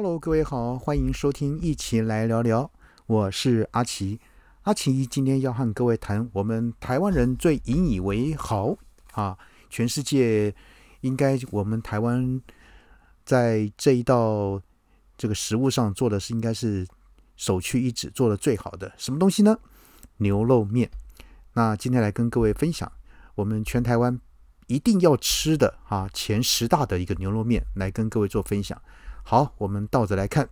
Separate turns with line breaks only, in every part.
Hello，各位好，欢迎收听，一起来聊聊。我是阿奇，阿奇今天要和各位谈我们台湾人最引以为豪啊，全世界应该我们台湾在这一道这个食物上做的是应该是首屈一指，做的最好的什么东西呢？牛肉面。那今天来跟各位分享我们全台湾一定要吃的啊前十大的一个牛肉面，来跟各位做分享。好，我们倒着来看。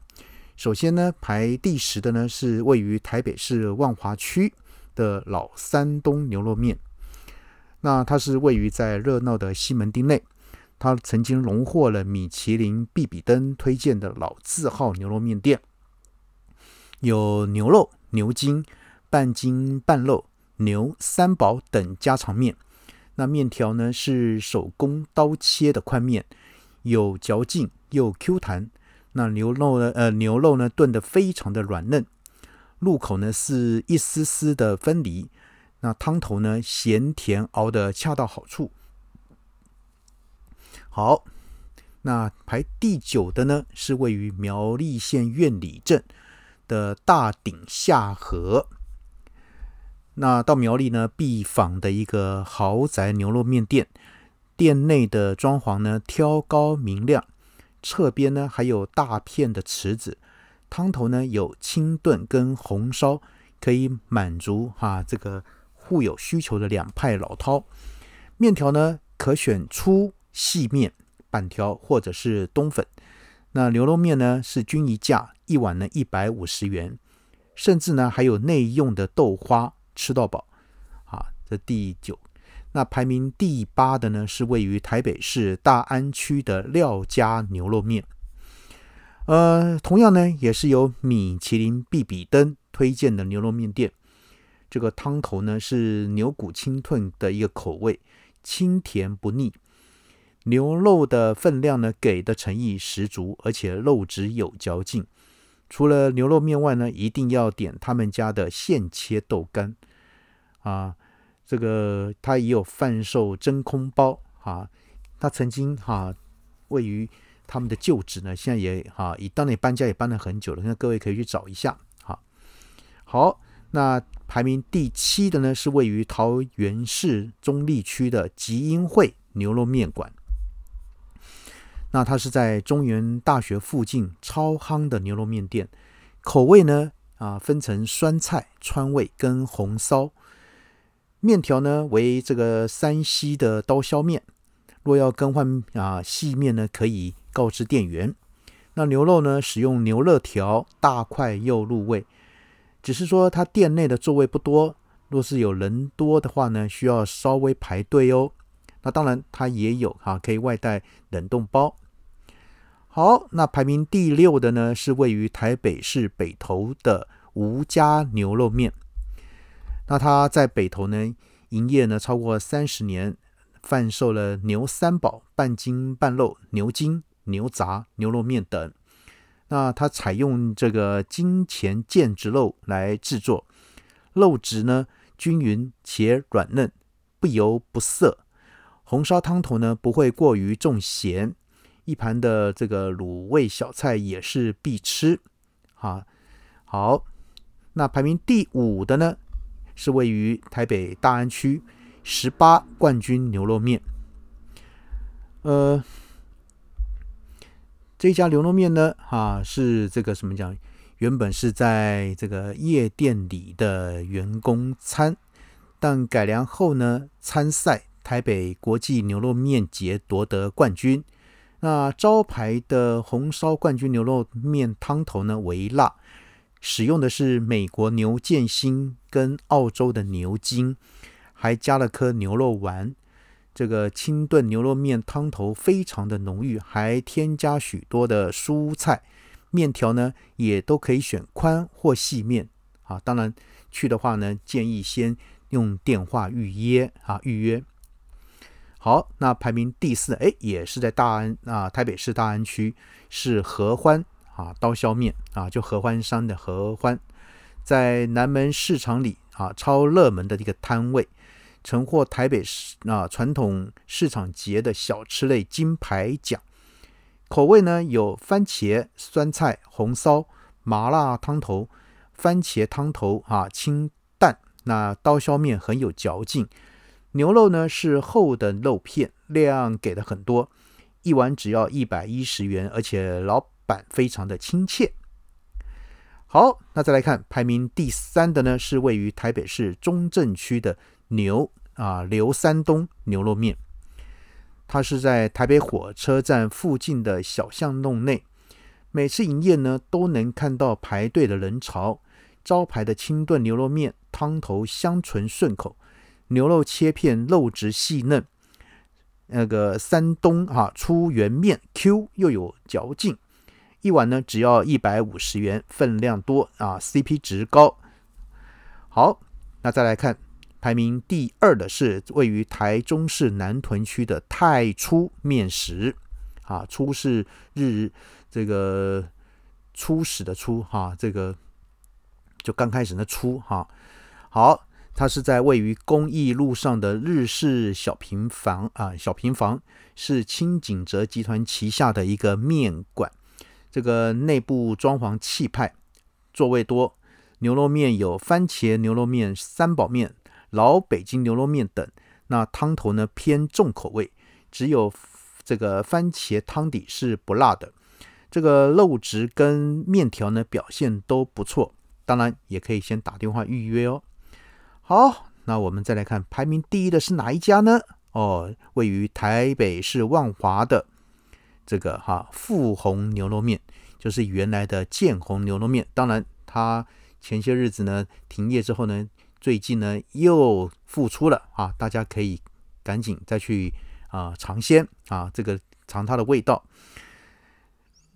首先呢，排第十的呢是位于台北市万华区的老山东牛肉面。那它是位于在热闹的西门町内，它曾经荣获了米其林必比登推荐的老字号牛肉面店。有牛肉、牛筋、半筋半肉、牛三宝等家常面。那面条呢是手工刀切的宽面，有嚼劲。又 Q 弹，那牛肉呢？呃，牛肉呢炖得非常的软嫩，入口呢是一丝丝的分离。那汤头呢咸甜熬得恰到好处。好，那排第九的呢是位于苗栗县苑里镇的大鼎下河。那到苗栗呢必访的一个豪宅牛肉面店，店内的装潢呢挑高明亮。侧边呢还有大片的池子，汤头呢有清炖跟红烧，可以满足哈这个互有需求的两派老饕。面条呢可选粗细面、板条或者是冬粉。那牛肉面呢是均一价，一碗呢一百五十元，甚至呢还有内用的豆花，吃到饱。啊，这第九。那排名第八的呢，是位于台北市大安区的廖家牛肉面。呃，同样呢，也是由米其林必比登推荐的牛肉面店。这个汤头呢是牛骨清炖的一个口味，清甜不腻。牛肉的分量呢给的诚意十足，而且肉质有嚼劲。除了牛肉面外呢，一定要点他们家的现切豆干啊。这个它也有贩售真空包哈，它曾经哈位于他们的旧址呢，现在也哈以当年搬家也搬了很久了，那各位可以去找一下哈。好，那排名第七的呢是位于桃园市中立区的吉英会牛肉面馆，那它是在中原大学附近超夯的牛肉面店，口味呢啊分成酸菜、川味跟红烧。面条呢为这个山西的刀削面，若要更换啊细面呢，可以告知店员。那牛肉呢使用牛肋条，大块又入味。只是说它店内的座位不多，若是有人多的话呢，需要稍微排队哦。那当然它也有哈，可以外带冷冻包。好，那排名第六的呢是位于台北市北投的吴家牛肉面。那他在北投呢营业呢超过三十年，贩售了牛三宝、半筋半肉、牛筋、牛杂、牛肉面等。那他采用这个金钱腱子肉来制作，肉质呢均匀且软嫩，不油不涩。红烧汤头呢不会过于重咸，一盘的这个卤味小菜也是必吃。好，好，那排名第五的呢？是位于台北大安区十八冠军牛肉面。呃，这家牛肉面呢，啊，是这个什么讲？原本是在这个夜店里的员工餐，但改良后呢，参赛台北国际牛肉面节夺得冠军。那招牌的红烧冠军牛肉面汤头呢，为辣。使用的是美国牛腱心跟澳洲的牛筋，还加了颗牛肉丸。这个清炖牛肉面汤头非常的浓郁，还添加许多的蔬菜。面条呢也都可以选宽或细面啊。当然去的话呢，建议先用电话预约啊，预约。好，那排名第四，哎，也是在大安啊，台北市大安区是合欢。啊，刀削面啊，就合欢山的合欢，在南门市场里啊，超热门的一个摊位，曾获台北市啊传统市场节的小吃类金牌奖。口味呢有番茄、酸菜、红烧、麻辣汤头、番茄汤头啊，清淡。那刀削面很有嚼劲。牛肉呢是厚的肉片，量给的很多，一碗只要一百一十元，而且老板非常的亲切。好，那再来看排名第三的呢，是位于台北市中正区的牛啊刘山东牛肉面。它是在台北火车站附近的小巷弄内，每次营业呢都能看到排队的人潮。招牌的清炖牛肉面，汤头香醇顺口，牛肉切片肉质细嫩，那个山东哈粗圆面 Q 又有嚼劲。一碗呢只要一百五十元，分量多啊，CP 值高。好，那再来看。排名第二的是位于台中市南屯区的太初面食，啊，初是日这个初始的初哈，这个就刚开始的初哈。好，它是在位于公益路上的日式小平房啊，小平房是清景泽集团旗下的一个面馆，这个内部装潢气派，座位多，牛肉面有番茄牛肉面、三宝面。老北京牛肉面等，那汤头呢偏重口味，只有这个番茄汤底是不辣的。这个肉质跟面条呢表现都不错，当然也可以先打电话预约哦。好，那我们再来看排名第一的是哪一家呢？哦，位于台北市万华的这个哈富红牛肉面，就是原来的建红牛肉面。当然，它前些日子呢停业之后呢。最近呢又复出了啊，大家可以赶紧再去啊尝鲜啊，这个尝它的味道。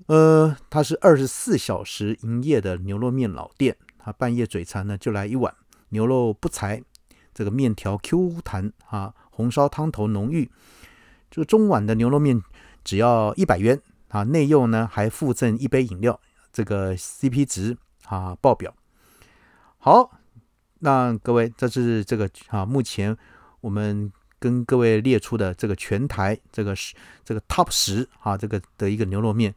呃，它是二十四小时营业的牛肉面老店，它半夜嘴馋呢就来一碗牛肉不柴，这个面条 Q 弹啊，红烧汤头浓郁。这个中碗的牛肉面只要一百元啊，内用呢还附赠一杯饮料，这个 CP 值啊爆表。好。那各位，这是这个啊，目前我们跟各位列出的这个全台这个是这个 top 十啊，这个的一个牛肉面，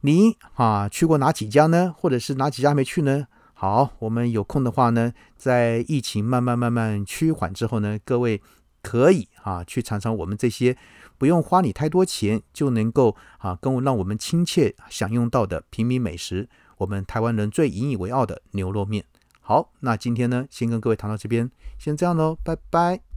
你啊去过哪几家呢？或者是哪几家没去呢？好，我们有空的话呢，在疫情慢慢慢慢趋缓之后呢，各位可以啊去尝尝我们这些不用花你太多钱就能够啊跟让我们亲切享用到的平民美食，我们台湾人最引以为傲的牛肉面。好，那今天呢，先跟各位谈到这边，先这样喽，拜拜。